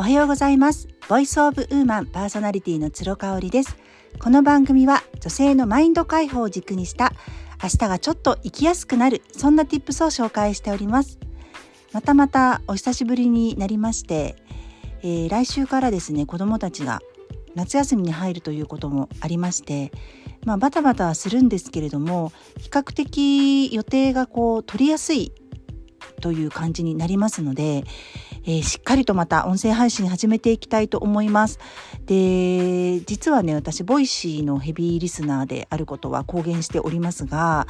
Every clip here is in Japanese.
おはようございます。ボイスオブウーマンパーソナリティの鶴香織です。この番組は女性のマインド解放を軸にした明日がちょっと生きやすくなるそんな tips を紹介しております。またまたお久しぶりになりまして、えー、来週からですね子供たちが夏休みに入るということもありましてまあバタバタするんですけれども比較的予定がこう取りやすいという感じになりますので、えー、しっかりとまた音声配信始めていきたいと思います。で、実はね、私、ボイシーのヘビーリスナーであることは公言しておりますが、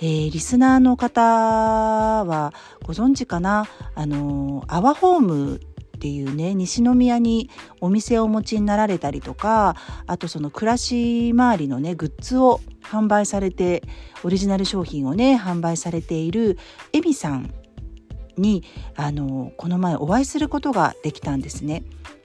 えー、リスナーの方はご存知かな？あの、アワホームっていうね西宮にお店をお持ちになられたりとかあとその暮らし周りのねグッズを販売されてオリジナル商品をね販売されているエミさんにあのこの前お会いすることができたんですね。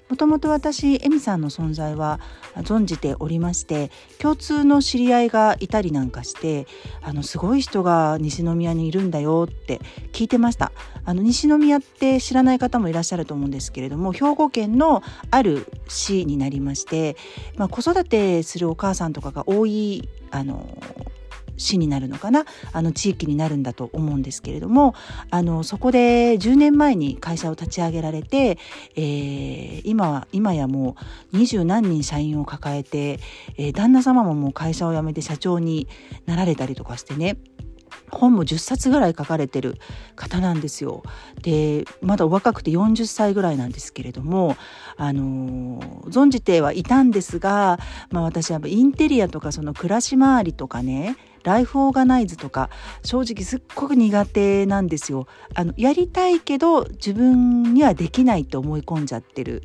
もともと私エミさんの存在は存じておりまして共通の知り合いがいたりなんかしてあのすごい人が西宮にいるんだよって聞いてましたあの西宮って知らない方もいらっしゃると思うんですけれども兵庫県のある市になりまして、まあ、子育てするお母さんとかが多いあの市になるのかな？あの地域になるんだと思うんですけれどもあのそこで10年前に会社を立ち上げられて、えー、今は今やもう二十何人社員を抱えて、えー、旦那様ももう会社を辞めて社長になられたりとかしてね本も10冊ぐらい書かれてる方なんですよ。でまだお若くて40歳ぐらいなんですけれども、あのー、存じてはいたんですが、まあ、私はインテリアとかその暮らし回りとかねライフオーガナイズとか正直すっごく苦手なんですよ。あのやりたいけど自分にはできないと思い込んじゃってる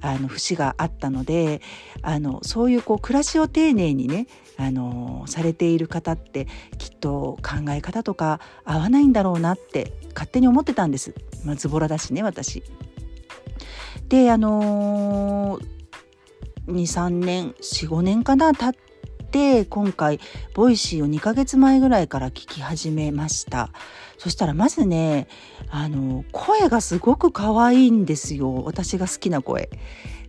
あの節があったのであのそういうこう暮らしを丁寧にねあのされている方ってきっと考え方とか合わないんだろうなって勝手に思ってたんです。まあ、ズボラだしね私。であのー、23年45年かな経って今回ボイシーを2ヶ月前ぐらいから聞き始めました。そしたらまずねあの声がすごく可愛いんですよ。私が好きな声。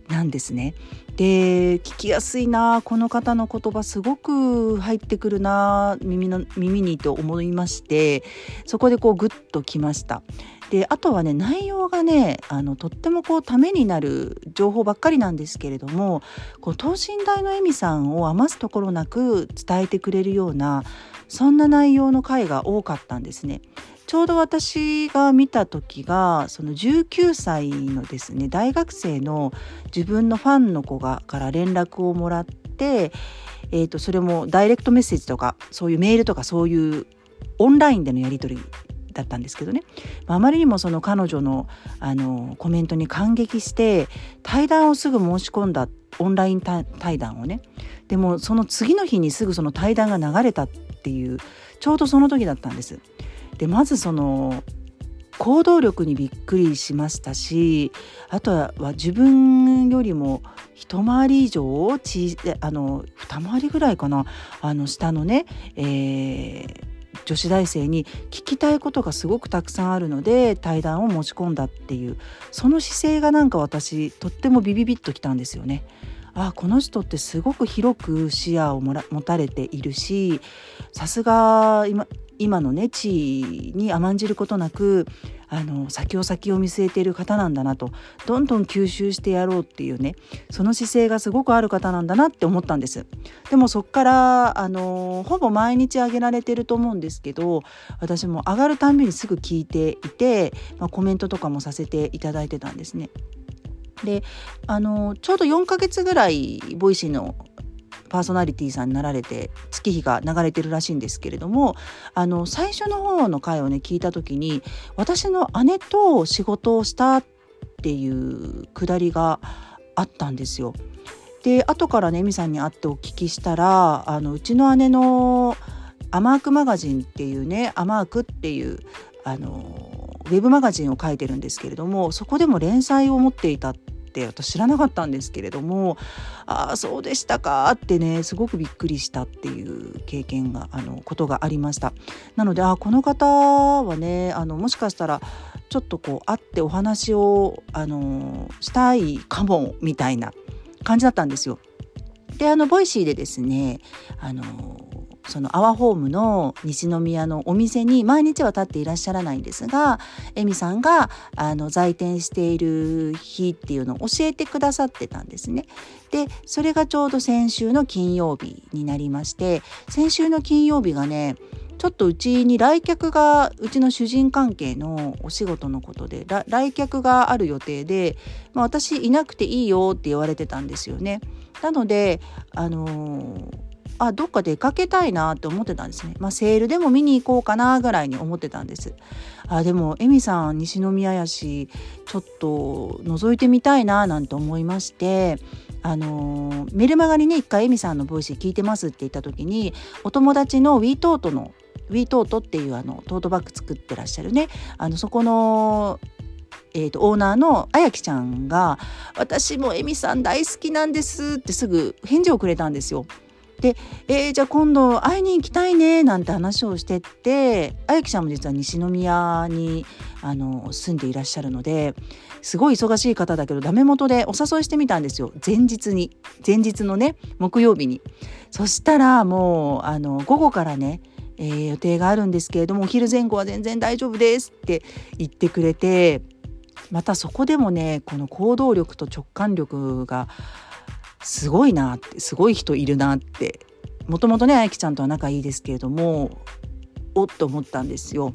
なんですね。で聞きやすいなこの方の言葉すごく入ってくるな耳の耳にと思いましてそこでこうグッときました。であとはね内容がねあのとってもこうためになる情報ばっかりなんですけれどもこう等身大のエミさんを余すところなく伝えてくれるようなそんな内容の回が多かったんですね。ちょうど私が見た時がその19歳のですね大学生の自分のファンの子がから連絡をもらって、えー、とそれもダイレクトメッセージとかそういうメールとかそういうオンラインでのやり取りだったんですけどね、まあ、まりにもその彼女のあのコメントに感激して対談をすぐ申し込んだオンライン対談をねでもその次の日にすぐその対談が流れたっていうちょうどその時だったんです。でまずその行動力にびっくりしましたしあとは自分よりも一回り以上ちあの二回りぐらいかなあの下のね、えー、女子大生に聞きたいことがすごくたくさんあるので対談を持ち込んだっていうその姿勢がなんか私とってもビビビッときたんですよね。あこの人ってすごく広く視野をも持たれているしさすが今今のね地位に甘んじることなくあの先を先を見据えている方なんだなと。どんどん吸収してやろうっていうねその姿勢がすごくある方なんだなって思ったんです。でもそっからあのほぼ毎日上げられてると思うんですけど私も上がるたんびにすぐ聞いていて、まあ、コメントとかもさせていただいてたんですね。であのちょうど4ヶ月ぐらいボイシーのパーソナリティーさんになられて月日が流れてるらしいんですけれどもあの最初の方の回をね聞いた時に私の姉と仕事をしたっていうくだりがあったんですよ。で後からねエミさんに会ってお聞きしたらあのうちの姉の「アマークマガジン」っていうね「アマーク」っていうあのウェブマガジンを書いてるんですけれどもそこでも連載を持っていたって私知らなかったんですけれどもああそうでしたかってねすごくびっくりしたっていう経験があのことがありましたなのであこの方はねあのもしかしたらちょっとこう会ってお話をあのしたいかもみたいな感じだったんですよ。であのボイシーでですねあのそのアワホームの西宮のお店に毎日は立っていらっしゃらないんですがエミさんがあの在店している日っていうのを教えてくださってたんですね。でそれがちょうど先週の金曜日になりまして先週の金曜日がねちょっとうちに来客がうちの主人関係のお仕事のことで来客がある予定で、まあ、私いなくていいよって言われてたんですよね。なのであのーあどっか出かけたいなって思ってたんですね。まあ、セールでも見に行こうかなぐらいに思ってたんです。あでもエミさん西宮やしちょっと覗いてみたいななんて思いましてあのメルマガにね一回エミさんのボイス聞いてますって言った時にお友達のウィートートのウィートートっていうあのトートバッグ作ってらっしゃるねあのそこのえーと、オーナーのあやきちゃんが「私もエミさん大好きなんです」ってすぐ返事をくれたんですよ。で、えー、じゃあ今度会いに行きたいねなんて話をしてってあやきちゃんも実は西宮にあの住んでいらっしゃるのですごい忙しい方だけどダメ元でお誘いしてみたんですよ前日に前日のね木曜日に。そしたらもうあの午後からねえー、予定があるんですけれどもお昼前後は全然大丈夫ですって言ってくれてまたそこでもねこの行動力と直感力がすごいなってすごい人いるなってもともとねあやきちゃんとは仲いいですけれどもおっと思ったんですよ。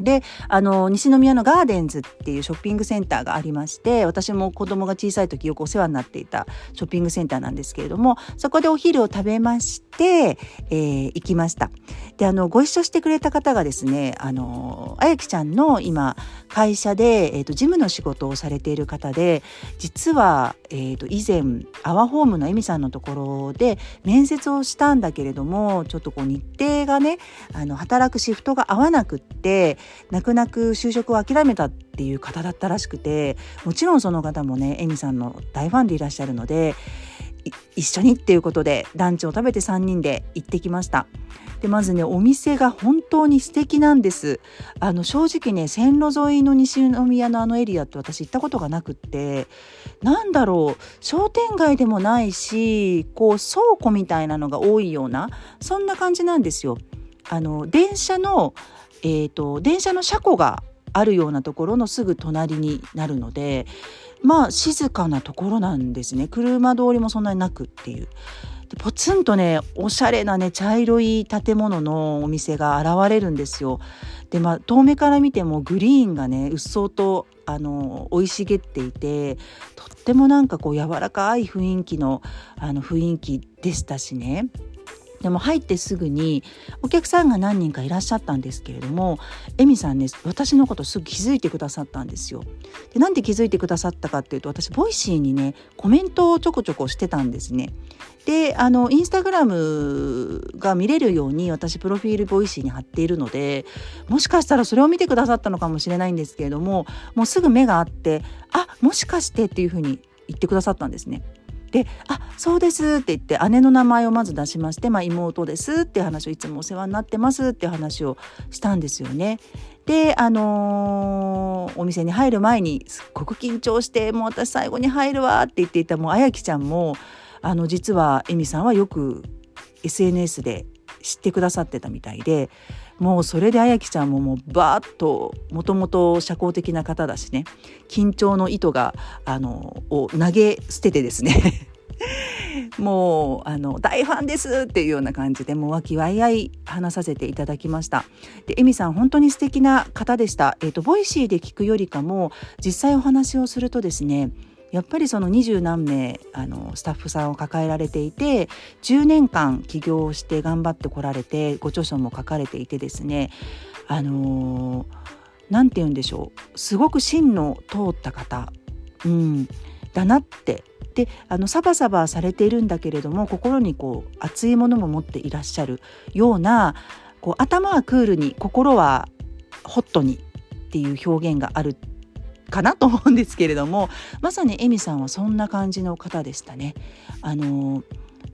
であの西宮のガーデンズっていうショッピングセンターがありまして私も子供が小さい時よくお世話になっていたショッピングセンターなんですけれどもそこでお昼を食べまして、えー、行きました。であのご一緒してくれた方がですねあのあやきちゃんの今会社で、えーと、事務の仕事をされている方で実は、えーと、以前アワホームのエミさんのところで面接をしたんだけれどもちょっとこう日程がねあの働くシフトが合わなくって泣く泣く就職を諦めたっていう方だったらしくてもちろんその方もねエミさんの大ファンでいらっしゃるので一緒にっていうことでランチを食べて3人で行ってきました。でまずねお店が本当に素敵なんですあの正直ね線路沿いの西宮のあのエリアって私行ったことがなくってなんだろう商店街でもないしこう倉庫みたいなのが多いようなそんな感じなんですよ。あの電車のえーと、電車の車庫があるようなところのすぐ隣になるのでまあ静かなところなんですね車通りもそんなになくっていう。でポツンとねおしゃれなね茶色い建物のお店が現れるんですよ。でまあ遠目から見てもグリーンがねうっそうとあの生い茂っていてとってもなんかこう柔らかい雰囲気のあの雰囲気でしたしねでも入ってすぐにお客さんが何人かいらっしゃったんですけれどもエミさんね私のことすぐ気づいてくださったんですよ。でなんで気づいてくださったかっていうと私ボイシーにねコメントをちょこちょこしてたんですね。であのインスタグラムが見れるように私プロフィールボイシーに貼っているのでもしかしたらそれを見てくださったのかもしれないんですけれどももうすぐ目があってあもしかしてっていうふうに言ってくださったんですね。で「あそうです」って言って姉の名前をまず出しまして「まあ、妹です」って話をいつもお世話になってますって話をしたんですよね。であのー、お店に入る前にすっごく緊張して「もう私最後に入るわ」って言っていたもうあやきちゃんもあの実はエミさんはよく SNS で知ってくださってたみたいでもうそれであやきちゃんももうバーッともともと社交的な方だしね緊張の糸があのを投げ捨ててですね もうあの大ファンですっていうような感じでもう和気わいあい話させていただきました。でエミさん本当に素敵な方でした。えっ、ー、とボイシーで聞くよりかも実際お話をするとですねやっぱりその二十何名あのスタッフさんを抱えられていて10年間起業して頑張ってこられてご著書も書かれていてですねあの何、ー、て言うんでしょうすごく芯の通った方、うん、だなって。であのサバサバされているんだけれども心にこう熱いものも持っていらっしゃるようなこう頭はクールに心はホットにっていう表現があるかなと思うんですけれどもまさにエミさんはそんな感じの方でしたね。あの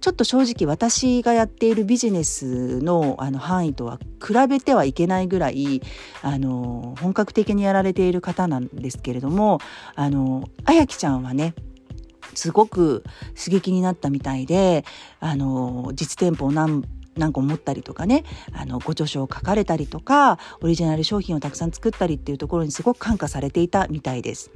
ちょっと正直私がやっているビジネスのあの範囲とは比べてはいけないぐらいあの本格的にやられている方なんですけれどもあのあやきちゃんはねすごく刺激になったみたいであの実店舗を何何個持ったりとかねあのご著書を書かれたりとかオリジナル商品をたくさん作ったりっていうところにすごく感化されていたみたいです。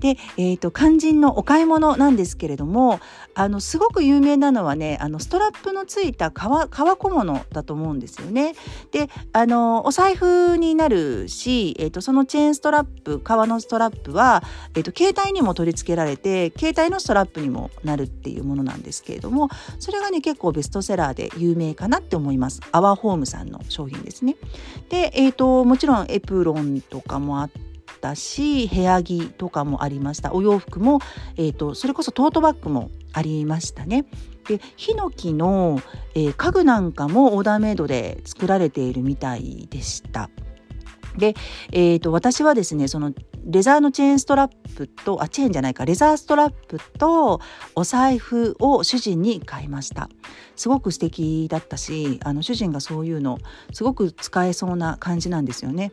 で、えーと、肝心のお買い物なんですけれどもあのすごく有名なのはねあのストラップのついた革革小物だと思うんですよね。であのお財布になるし、えーと、そのチェーンストラップ革のストラップは、えーと携帯にも取り付けられて携帯のストラップにもなるっていうものなんですけれどもそれがね結構ベストセラーで有名かななって思います。アワーホームさんの商品ですね。で、えーと、もちろんエプロンとかもあったし部屋着とかもありましたお洋服も、えーと、それこそトートバッグもありましたね。でヒノキの、えー、家具なんかもオーダーメイドで作られているみたいでした。で、えーと、私はですねそのレザーのチェーンストラップとあチェーンじゃないかレザーストラップとお財布を主人に買いました。すごく素敵だったしあの主人がそういうのすごく使えそうな感じなんですよね。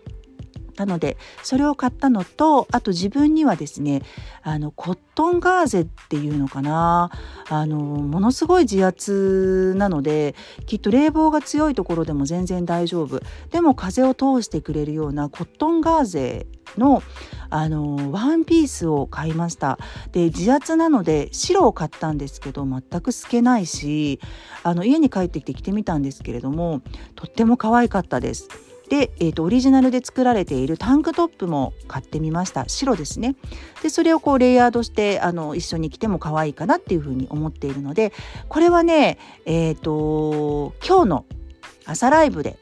なのでそれを買ったのとあと自分にはですねあのコットンガーゼっていうのかな。あのものすごい自圧なのできっと冷房が強いところでも全然大丈夫。でも風を通してくれるようなコットンガーゼのあのワンピースを買いました。で自圧なので白を買ったんですけど全く透けないしあの家に帰ってきて着てみたんですけれどもとっても可愛かったです。で、えーと、オリジナルで作られているタンクトップも買ってみました。白ですね。でそれをこうレイヤードしてあの一緒に着ても可愛いかなっていうふうに思っているのでこれはねえっ、ー、と今日の朝ライブで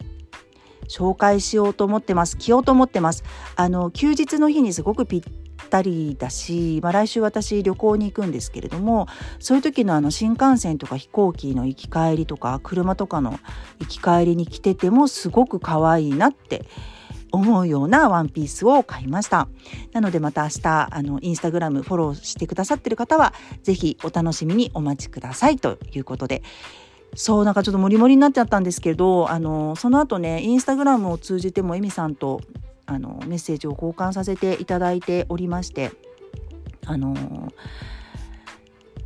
紹介しようと思ってます。着ようと思ってます。あの休日の日にすごくぴったりだし、まあ、来週私旅行に行くんですけれどもそういう時のあの新幹線とか飛行機の行き帰りとか車とかの行き帰りに来ててもすごく可愛いなって思うようなワンピースを買いました。なのでまた明日、あの、インスタグラムフォローしてくださってる方は、ぜひお楽しみにお待ちくださいということで、そう、なんかちょっとモリモリになっちゃったんですけど、あの、その後ね、インスタグラムを通じてもエミさんとあのメッセージを交換させていただいておりましてあの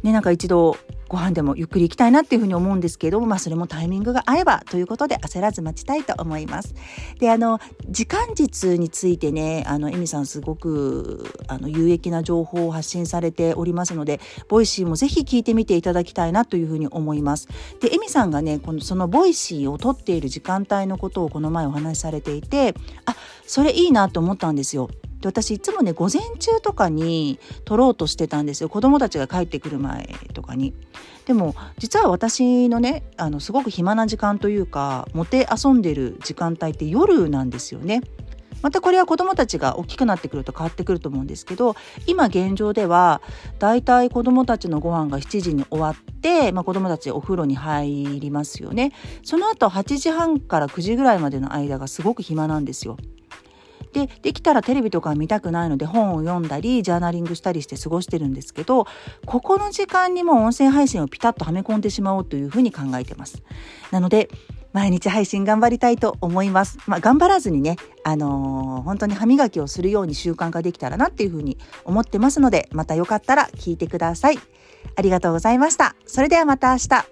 ねなんか一度ご飯でもゆっくり行きたいなっていうふうに思うんですけども、まあそれもタイミングが合えばということで焦らず待ちたいと思います。で、あの、時間術についてね、あの、エミさんすごく、あの、有益な情報を発信されておりますので、ボイシーもぜひ聞いてみていただきたいなというふうに思います。で、エミさんがね、この、そのボイシーを撮っている時間帯のことをこの前お話しされていて、あ、それいいなと思ったんですよ。で私いつもね午前中とかに撮ろうとしてたんですよ子供たちが帰ってくる前とかに。でも実は私のねあのすごく暇な時間というかモテ遊んでる時間帯って夜なんですよね。またこれは子どもたちが大きくなってくると変わってくると思うんですけど今現状ではだいたい子どもたちのご飯が7時に終わって、まあ、子どもたちお風呂に入りますよねその後8時半から9時ぐらいまでの間がすごく暇なんですよ。でできたらテレビとか見たくないので本を読んだりジャーナリングしたりして過ごしてるんですけどここの時間にも音声配信をピタッとはめ込んでしまおうというふうに考えてます。なので毎日配信頑張りたいと思います。まあ、頑張らずにね、あのー、本当に歯磨きをするように習慣ができたらなっていうふうに思ってますので、またよかったら聞いてください。ありがとうございました。それではまた明日。